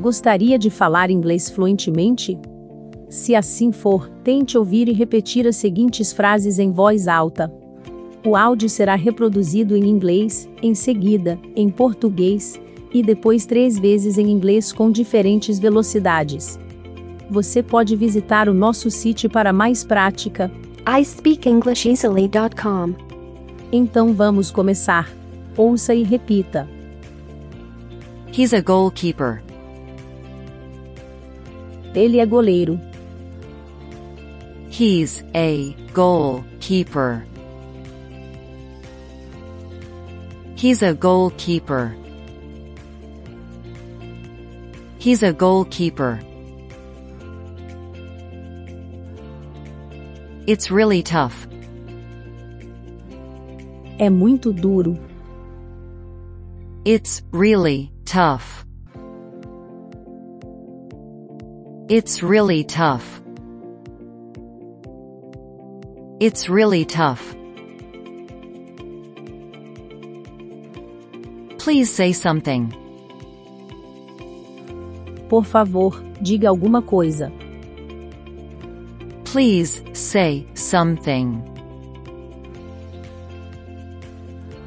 Gostaria de falar inglês fluentemente? Se assim for, tente ouvir e repetir as seguintes frases em voz alta. O áudio será reproduzido em inglês, em seguida, em português, e depois três vezes em inglês com diferentes velocidades. Você pode visitar o nosso sítio para mais prática. iSpeakEnglishEasily.com. Então vamos começar. Ouça e repita. He's a goalkeeper. Ele é goleiro. He's a goalkeeper. He's a goalkeeper. He's a goalkeeper. It's really tough. É muito duro. It's really tough. It's really tough. It's really tough. Please say something. Por favor, diga alguma coisa. Please say something.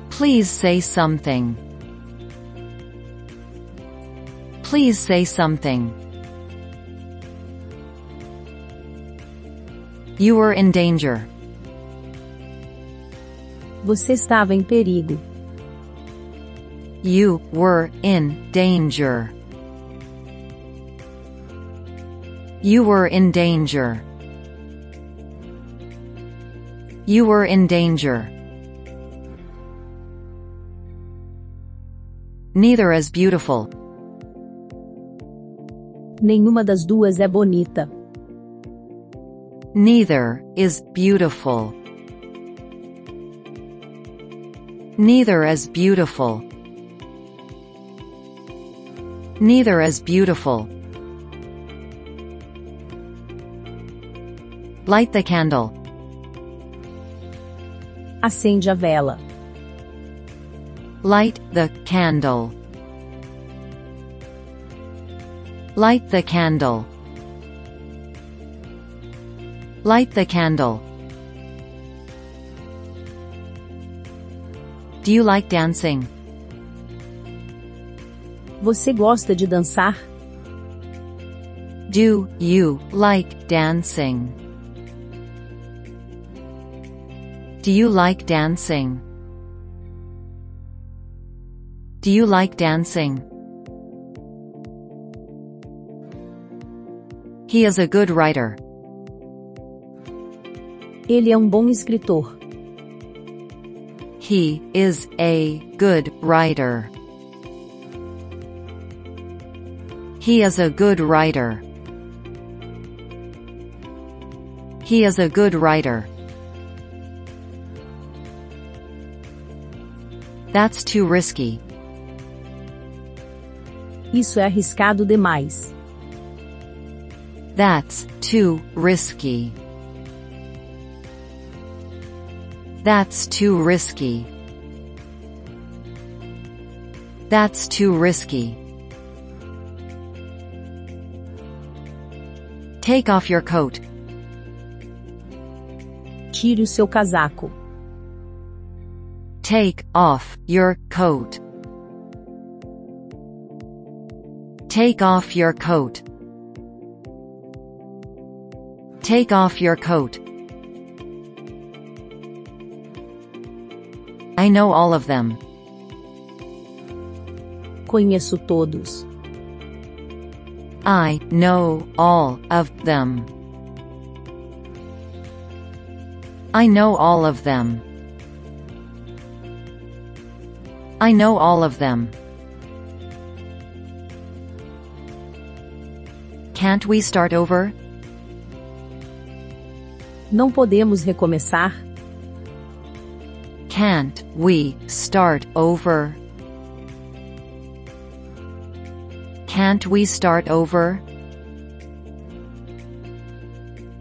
Please say something. Please say something. You were in danger. Você estava em perigo. You were in danger. You were in danger. You were in danger. Neither is beautiful. Nenhuma das duas é bonita. Neither is beautiful. Neither is beautiful. Neither is beautiful. Light the candle. Acende a vela. Light the candle. Light the candle. Light the candle. Do you like dancing? Você gosta de dançar? Do you like dancing? Do you like dancing? Do you like dancing? He is a good writer. Ele é um bom escritor. He is a good writer. He is a good writer. He is a good writer. That's too risky. Isso é arriscado demais. That's too risky. That's too risky. That's too risky. Take off your coat. Tire o seu casaco. Take off your coat. Take off your coat. Take off your coat. I know all of them. Conheço todos. I know all of them. I know all of them. I know all of them. Can't we start over? Não podemos recomeçar? Can't we start over? Can't we start over?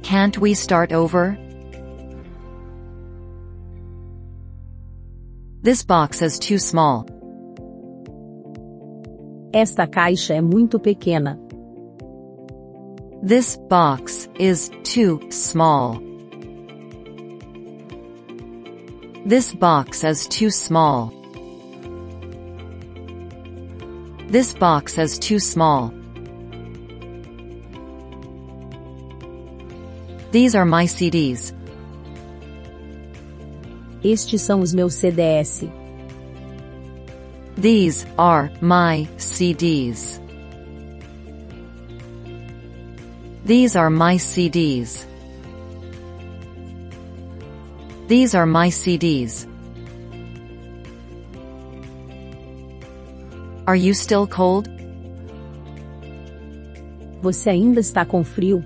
Can't we start over? This box is too small. Esta caixa é muito pequena. This box is too small. This box is too small. This box is too small. These are my CDs. Estes são os meus CDS. These are my CDs. These are my CDs. These are my CDs. Are you still cold? Você ainda está com frio?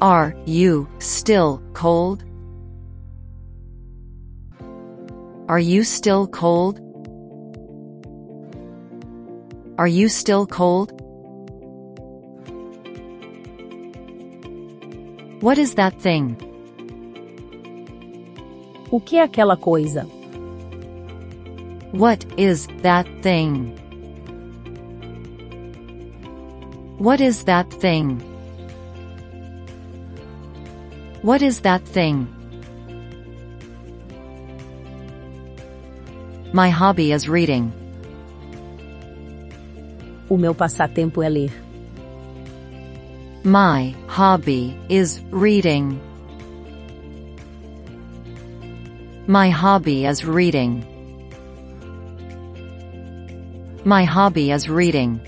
Are you still cold? Are you still cold? Are you still cold? What is that thing? O que é aquela coisa? What is that thing? What is that thing? What is that thing? My hobby is reading. O meu passatempo é ler. My hobby is reading. My hobby is reading. My hobby is reading.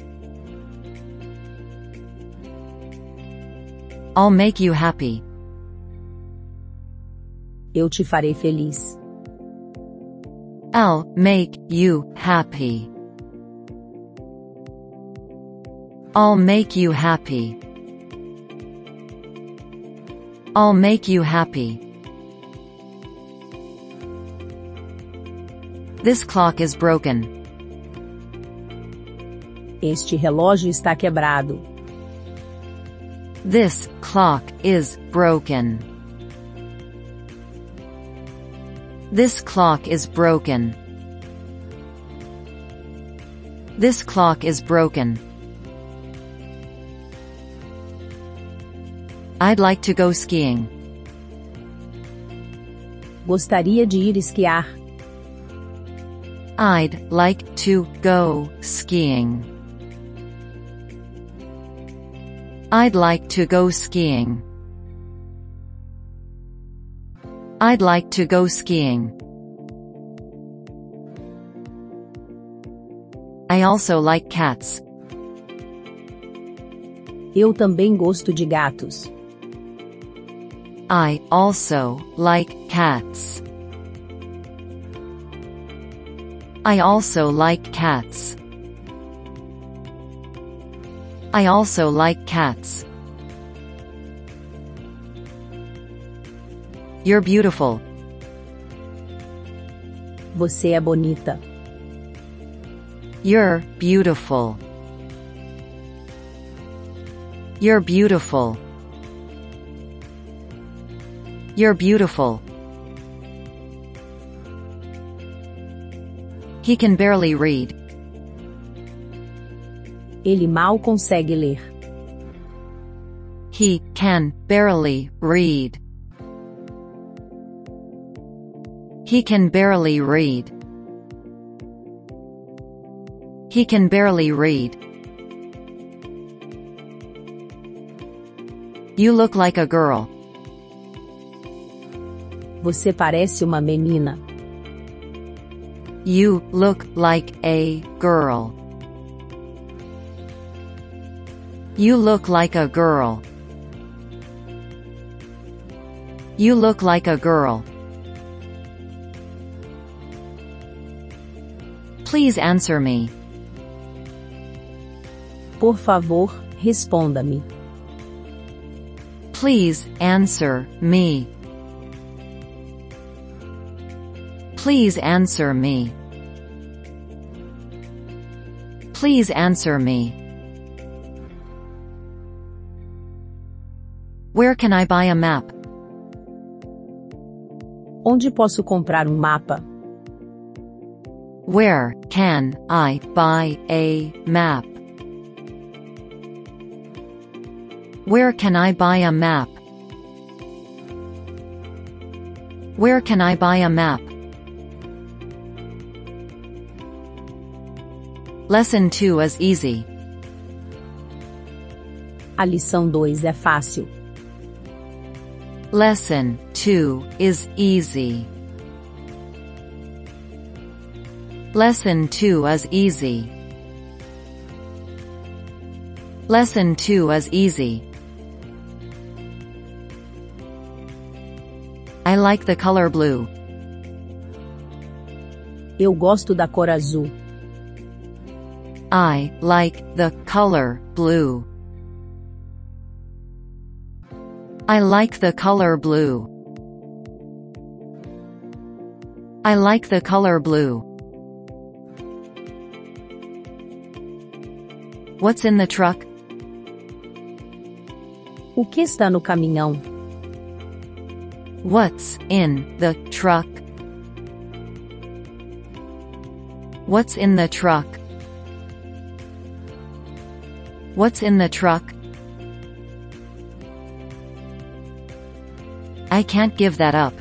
I'll make you happy. Eu te farei feliz. I'll make you happy. I'll make you happy. I'll make you happy. This clock is broken. Este relógio está quebrado. This clock is broken. This clock is broken. This clock is broken. I'd like to go skiing. Gostaria de ir esquiar. I'd like to go skiing. I'd like to go skiing. I'd like to go skiing. I also like cats. Eu também gosto de gatos. I also like cats. I also like cats. I also like cats. You're beautiful. Você é bonita. You're beautiful. You're beautiful. You're beautiful. He can barely read. Ele mal consegue ler. He can barely read. He can barely read. He can barely read. You look like a girl. Você parece uma menina. You look like a girl. You look like a girl. You look like a girl. Please answer me. Por favor, responda-me. Please answer me. Please answer me. Please answer me. Where can I buy a map? Onde posso comprar um mapa? Where can I buy a map? Where can I buy a map? Where can I buy a map? Lesson 2 is easy. A lição 2 é fácil. Lesson 2 is easy. Lesson 2 is easy. Lesson 2 is easy. I like the color blue. Eu gosto da cor azul. I like the color blue. I like the color blue. I like the color blue. What's in the truck? O que está no caminhão? What's in the truck? What's in the truck? What's in the truck? I can't give that up.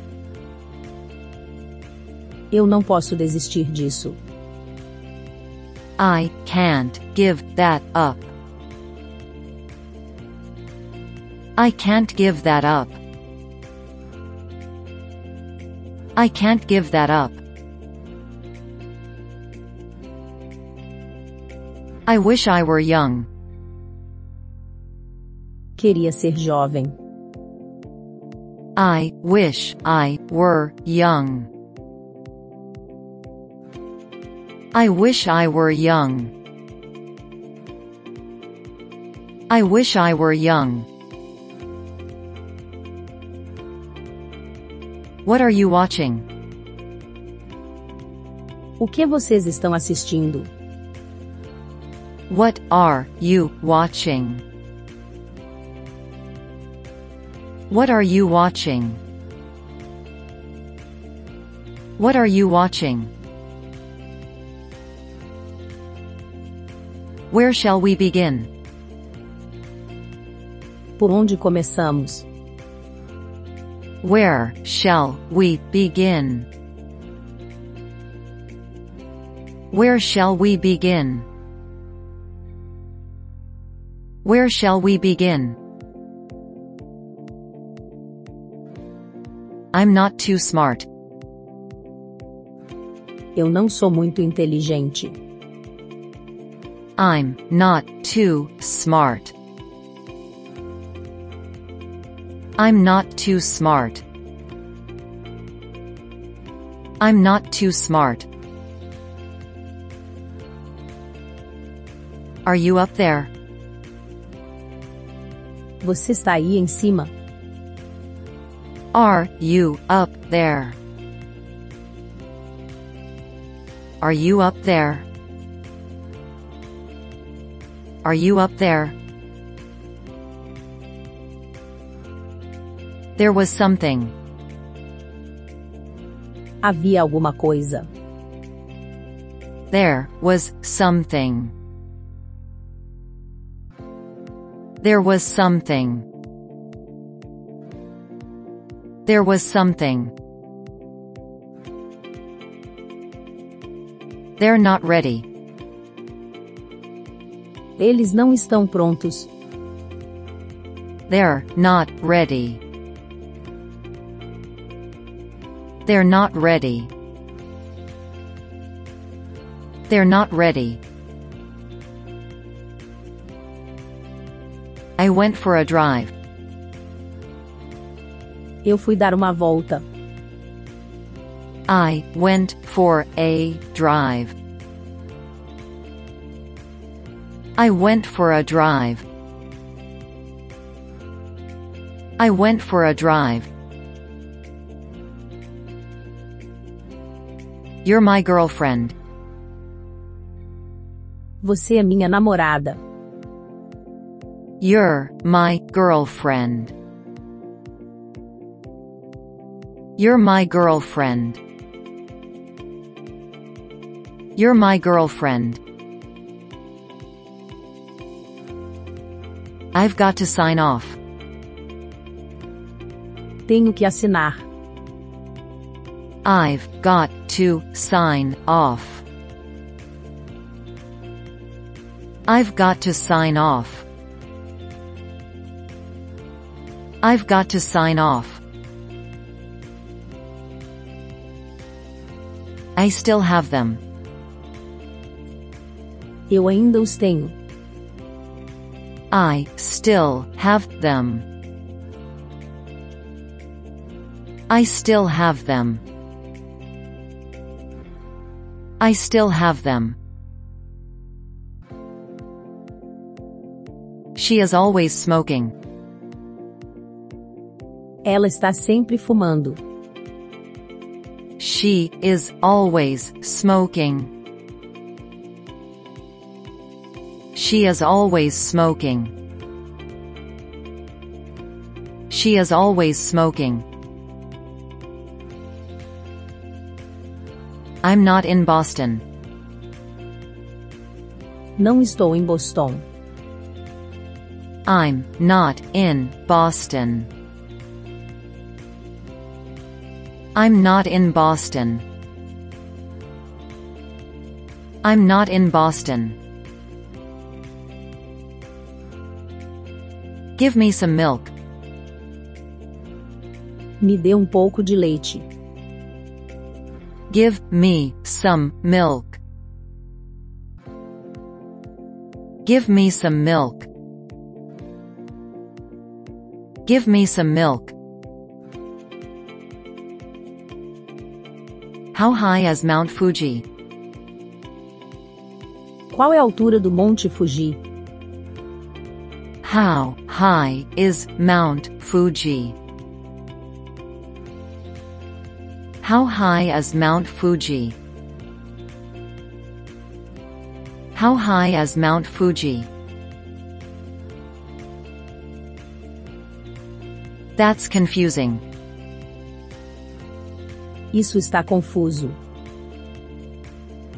Eu não posso desistir disso. I can't give that up. I can't give that up. I can't give that up. I wish I were young. Queria ser jovem. I wish I were young. I wish I were young. I wish I were young. What are you watching? O que vocês estão assistindo? What are you watching? What are you watching? What are you watching? Where shall we begin? Por onde começamos? Where shall we begin? Where shall we begin? Where shall we begin? I'm not too smart. Eu não sou muito inteligente. I'm not too smart. I'm not too smart. I'm not too smart. Are you up there? Você está aí em cima? Are you up there? Are you up there? Are you up there? There was something. Havia alguma coisa. There was something. There was something. There was something. They're not ready. Eles não estão prontos. They're not ready. They're not ready. They're not ready. I went for a drive. Eu fui dar uma volta. I went for a drive. I went for a drive. I went for a drive. You're my girlfriend. Você é minha namorada. You're my girlfriend. You're my girlfriend. You're my girlfriend. I've got to sign off. Tenho que assinar. I've got to sign off. I've got to sign off. I've got to sign off. I still have them. Eu ainda os tenho. I still have them. I still have them. I still have them. She is always smoking. Ela está sempre fumando. She is always smoking. She is always smoking. She is always smoking. I'm not in Boston. Não estou em Boston. I'm not in Boston. I'm not in Boston. I'm not in Boston. Give me some milk. Me dê um pouco de leite. Give me some milk. Give me some milk. Give me some milk. How high is Mount Fuji? Qual é a altura do Monte Fuji? How high is Mount Fuji? How high is Mount Fuji? How high is Mount Fuji? That's confusing. Isso está confuso.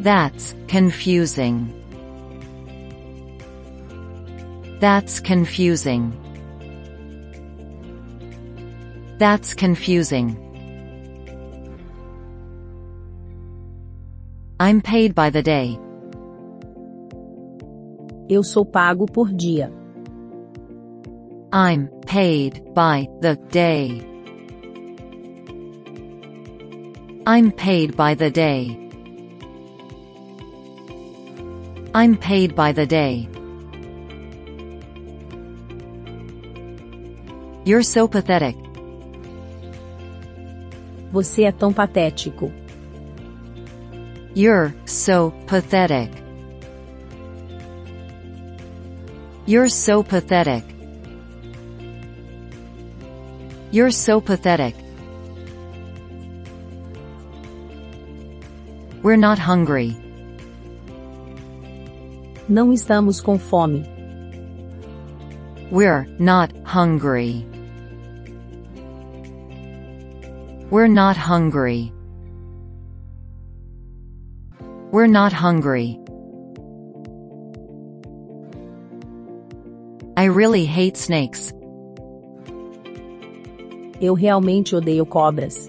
That's confusing. That's confusing. That's confusing. I'm paid by the day. Eu sou pago por dia. I'm paid by the day. I'm paid by the day. I'm paid by the day. You're so pathetic. Você é tão patético. You're so pathetic. You're so pathetic. You're so pathetic. We're not hungry. Não estamos com fome. We're not hungry. We're not hungry. We're not hungry. I really hate snakes. Eu realmente odeio cobras.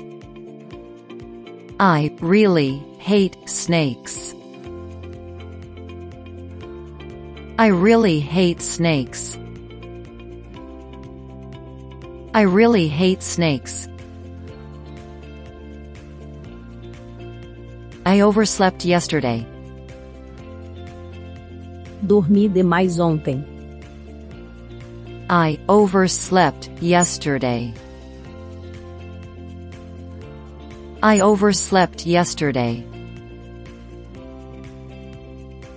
I really hate snakes. I really hate snakes. I really hate snakes. I overslept yesterday. Dormi demais ontem. I overslept yesterday. I overslept yesterday.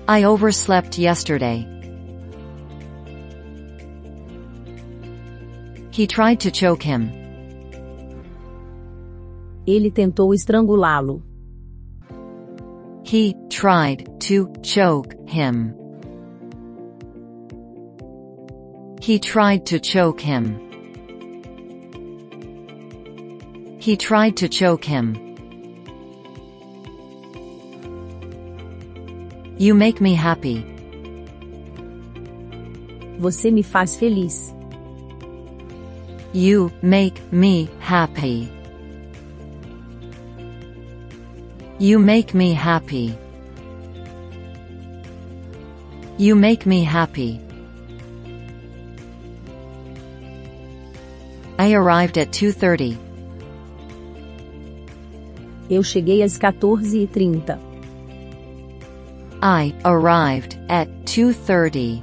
I overslept yesterday. He tried to choke him. Ele tentou estrangulá-lo. He tried to choke him. He tried to choke him. He tried to choke him. You make me happy. Você me faz feliz. You make me happy. You make me happy. You make me happy. I arrived at 2:30. Eu cheguei às 14h30. I arrived at 2:30.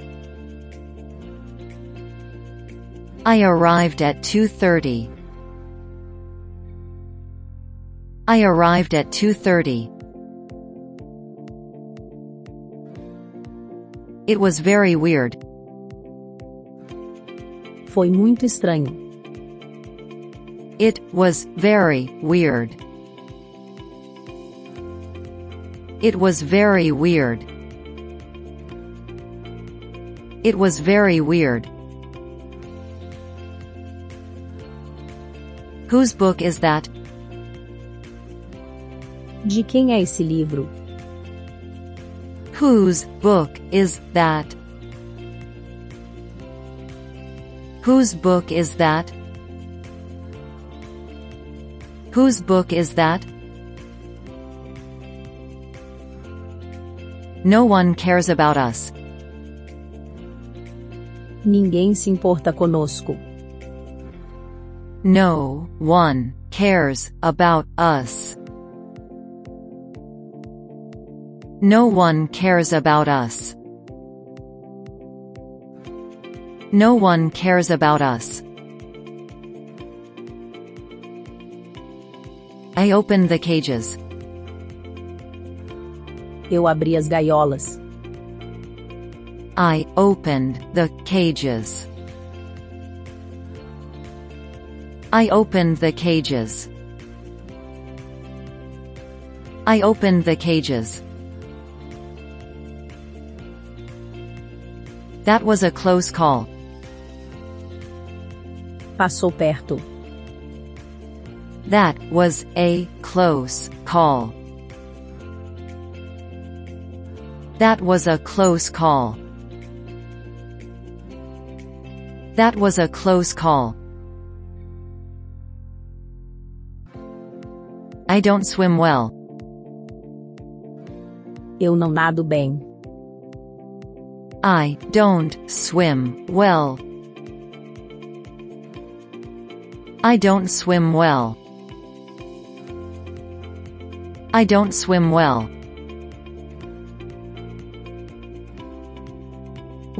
I arrived at 2:30. I arrived at 2:30. It was very weird. Foi muito estranho. It was very weird. It was very weird. It was very weird. Whose book is that? De quem é esse livro? Whose book is that? Whose book is that? Whose book is that? No one cares about us. Ninguém se importa conosco. No one cares about us. No one cares about us. No one cares about us. I opened the cages. Eu abri as gaiolas. I opened the cages. I opened the cages. I opened the cages. That was a close call. Passou perto. That was a close call. That was a close call. That was a close call. I don't swim well. Eu não nado bem. I don't swim well. I don't swim well. I don't swim well.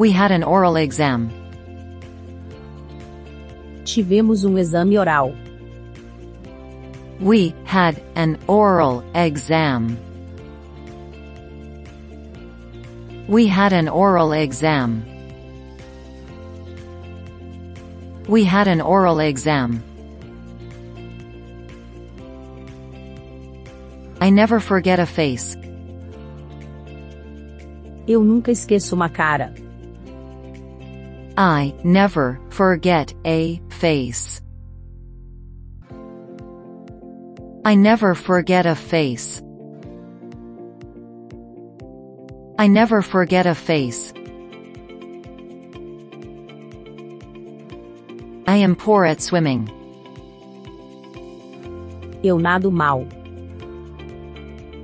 We had an oral exam. Tivemos um exame oral. We had an oral exam. We had an oral exam. We had an oral exam. I never forget a face. Eu nunca esqueço uma cara. I never forget a face. I never forget a face. I never forget a face. I am poor at swimming. Eu nado mal.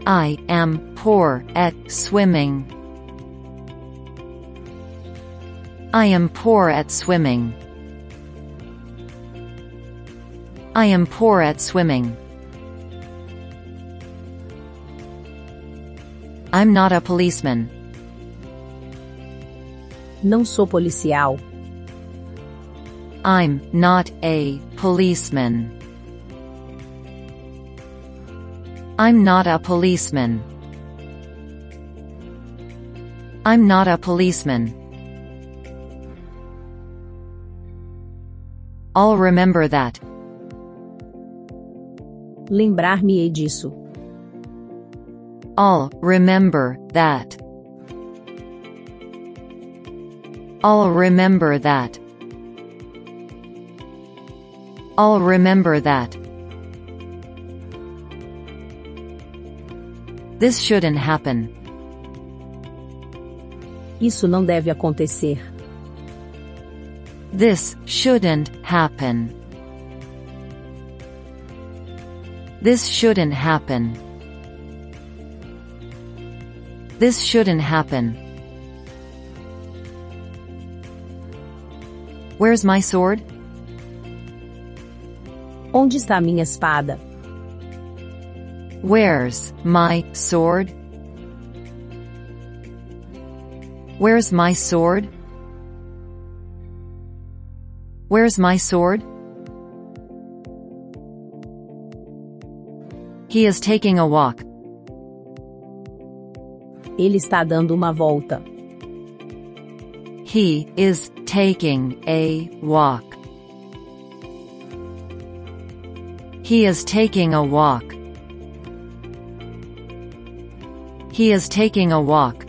I am poor at swimming. I am poor at swimming. I am poor at swimming. I'm not a policeman. Não sou policial. I'm not a policeman. I'm not a policeman. I'm not a policeman. I'll remember that. Lembrar-me-ei disso. I'll remember that. I'll remember that. I'll remember that. This shouldn't happen. Isso não deve acontecer. This shouldn't happen. This shouldn't happen. This shouldn't happen. Where's my sword? Onde está minha espada? Where's my sword? Where's my sword? Where's my sword? He is taking a walk. Ele está dando uma volta. He is taking a walk. He is taking a walk. He is taking a walk.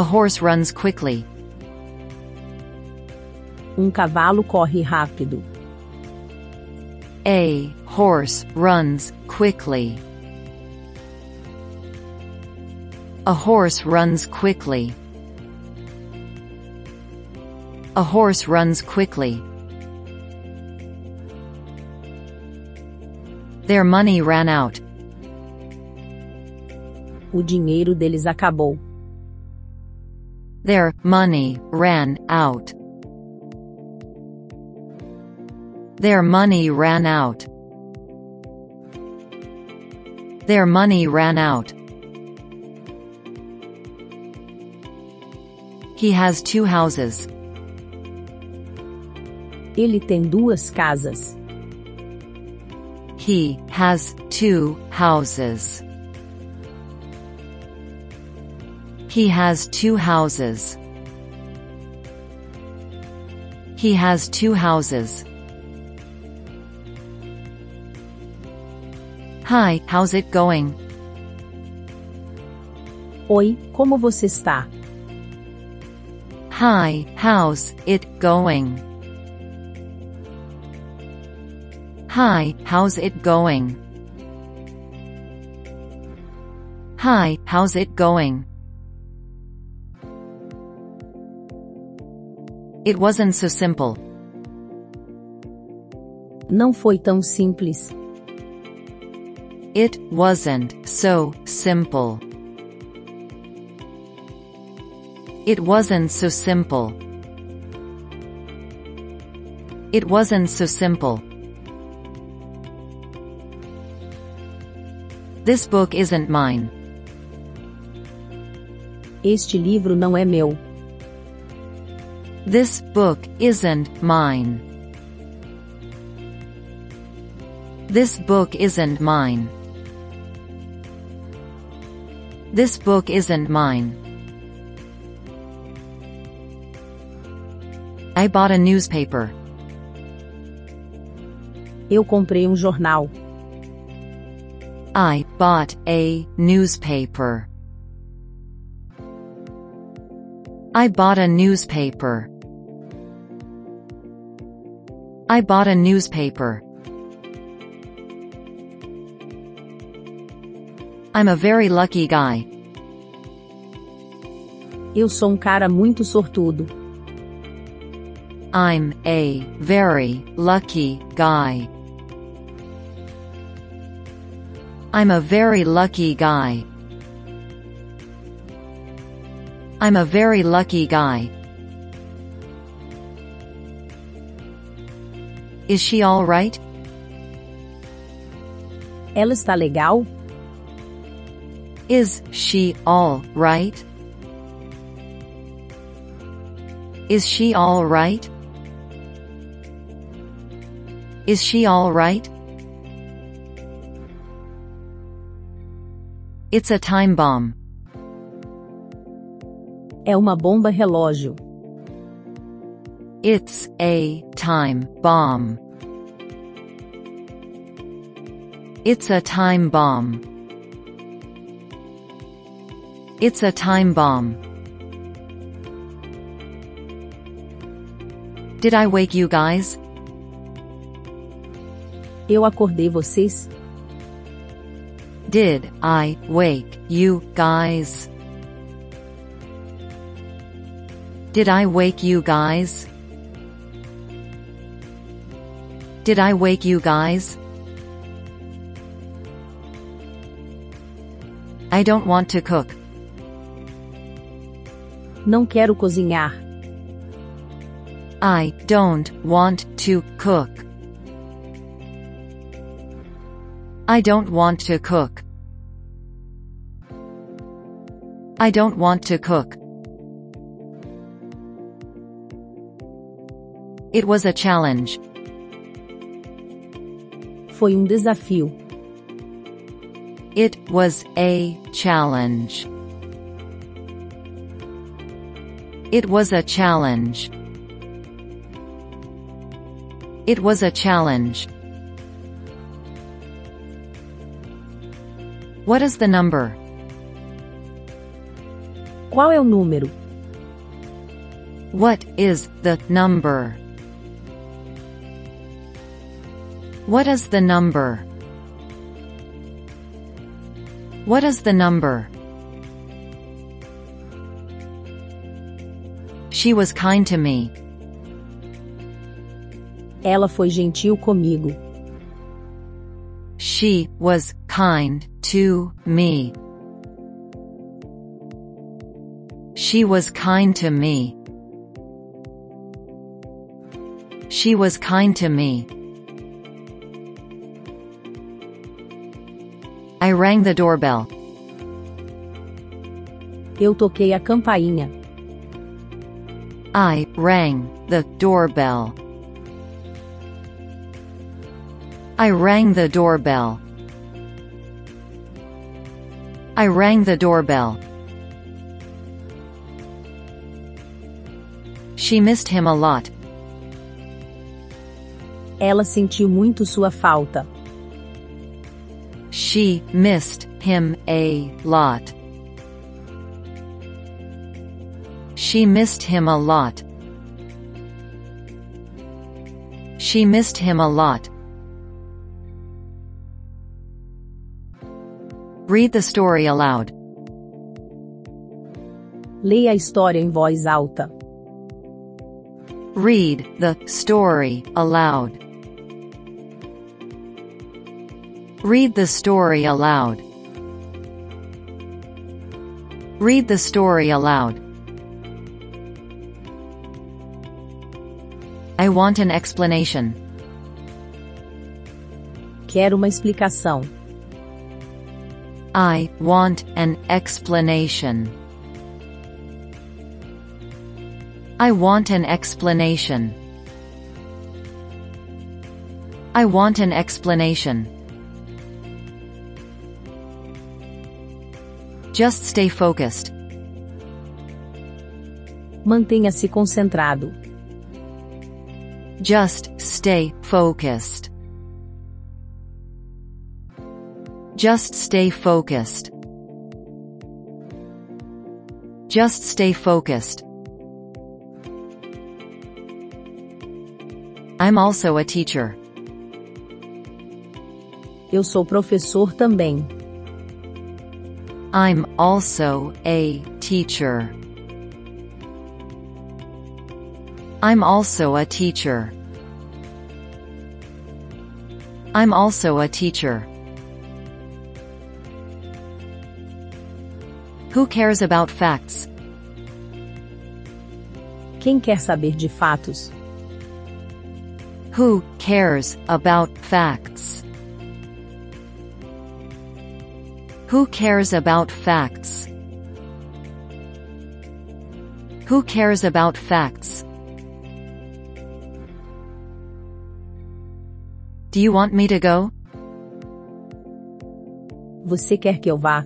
A horse runs quickly. Um cavalo corre rápido. A horse runs quickly. A horse runs quickly. A horse runs quickly. Their money ran out. O dinheiro deles acabou. Their money ran out. Their money ran out. Their money ran out. He has two houses. Ele tem duas casas. He has two houses. He has two houses. He has two houses. Hi, how's it going? Oi, como você está? Hi, how's it going? Hi, how's it going? Hi, how's it going? It wasn't so simple. Não foi tão simples. It wasn't so simple. It wasn't so simple. It wasn't so simple. This book isn't mine. Este livro não é meu. This book isn't mine. This book isn't mine. This book isn't mine. I bought a newspaper. Eu comprei um jornal. I bought a newspaper. I bought a newspaper. I bought a newspaper. I'm a very lucky guy. Eu sou um cara muito sortudo. I'm a very lucky guy. I'm a very lucky guy. I'm a very lucky guy. Is she alright? Ela está legal? Is she alright? Is she alright? Is she alright? It's a time bomb. É uma bomba relógio. It's a time bomb. It's a time bomb. It's a time bomb. Did I wake you guys? Eu acordei vocês? Did I wake you guys? Did I wake you guys? Did I wake you guys? I don't want to cook. Não quero cozinhar. I don't want to cook. I don't want to cook. I don't want to cook. It was a challenge. Foi um desafio. It was a challenge. It was a challenge. It was a challenge. What is the number? Qual é o número? What is the number? What is the number? What is the number? She was kind to me. Ela foi gentil comigo. She was kind to me. She was kind to me. She was kind to me. I rang the doorbell. Eu toquei a campainha. I rang the doorbell. I rang the doorbell. I rang the doorbell. She missed him a lot. Ela sentiu muito sua falta. She missed him a lot. She missed him a lot. She missed him a lot. Read the story aloud. Leia a história em voz alta. Read the story aloud. Read the story aloud. Read the story aloud. I want an explanation. Quero uma explicação. I want an explanation. I want an explanation. I want an explanation. Just stay focused. Mantenha-se concentrado. Just stay focused. Just stay focused. Just stay focused. I'm also a teacher. Eu sou professor também. I'm also a teacher. I'm also a teacher. I'm also a teacher. Who cares about facts? Quem quer saber de fatos? Who cares about facts? Who cares about facts? Who cares about facts? Do you want me to go? Você quer que eu vá?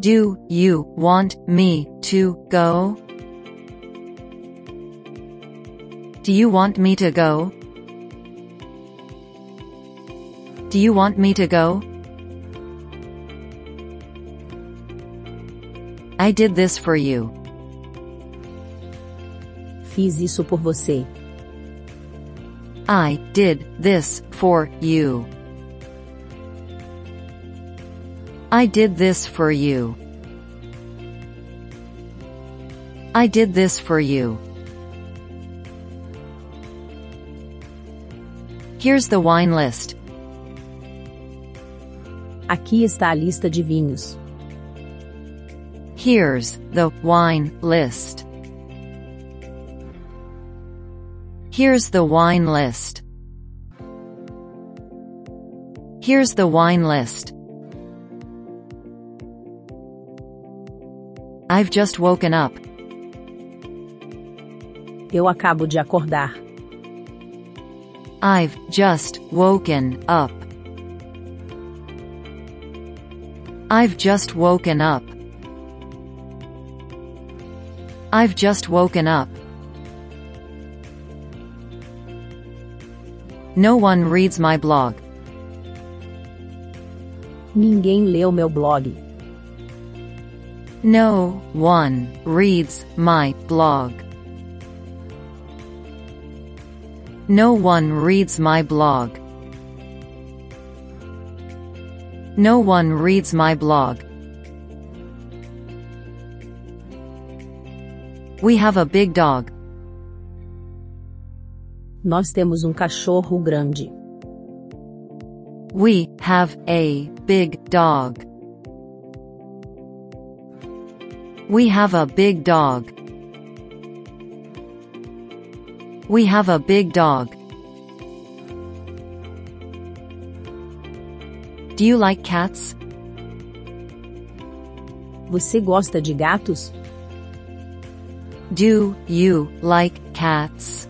Do you want me to go? Do you want me to go? Do you want me to go? I did this for you. Fiz isso por você. I did this for you. I did this for you. I did this for you. Here's the wine list. Aqui está a lista de vinhos. Here's the wine list. Here's the wine list. Here's the wine list. I've just woken up. Eu acabo de acordar. I've just woken up. I've just woken up. I've just woken up. No one reads my blog. Ninguém leu meu blog. No one reads my blog. No one reads my blog. No one reads my blog. We have a big dog. Nós temos um cachorro grande. We have a big dog. We have a big dog. We have a big dog. Do you like cats? Você gosta de gatos? Do you like cats?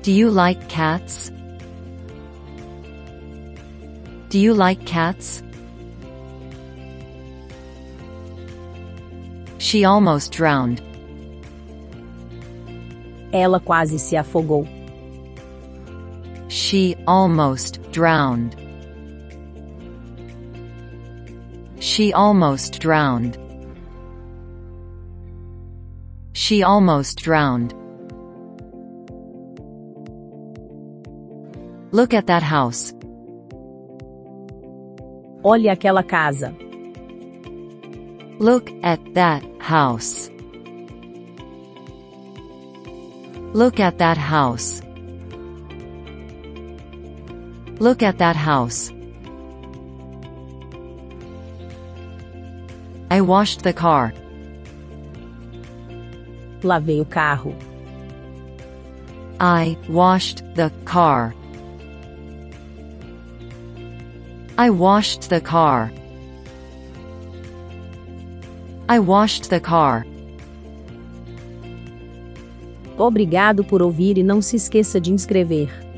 Do you like cats? Do you like cats? She almost drowned. Ela quase se afogou. She almost drowned. She almost drowned. She almost drowned. Look at that house. Olhe aquela casa. Look at that house. Look at that house. Look at that house. I washed the car. Lavei o carro. I washed the car. I washed the car. I washed the car. Obrigado por ouvir e não se esqueça de inscrever.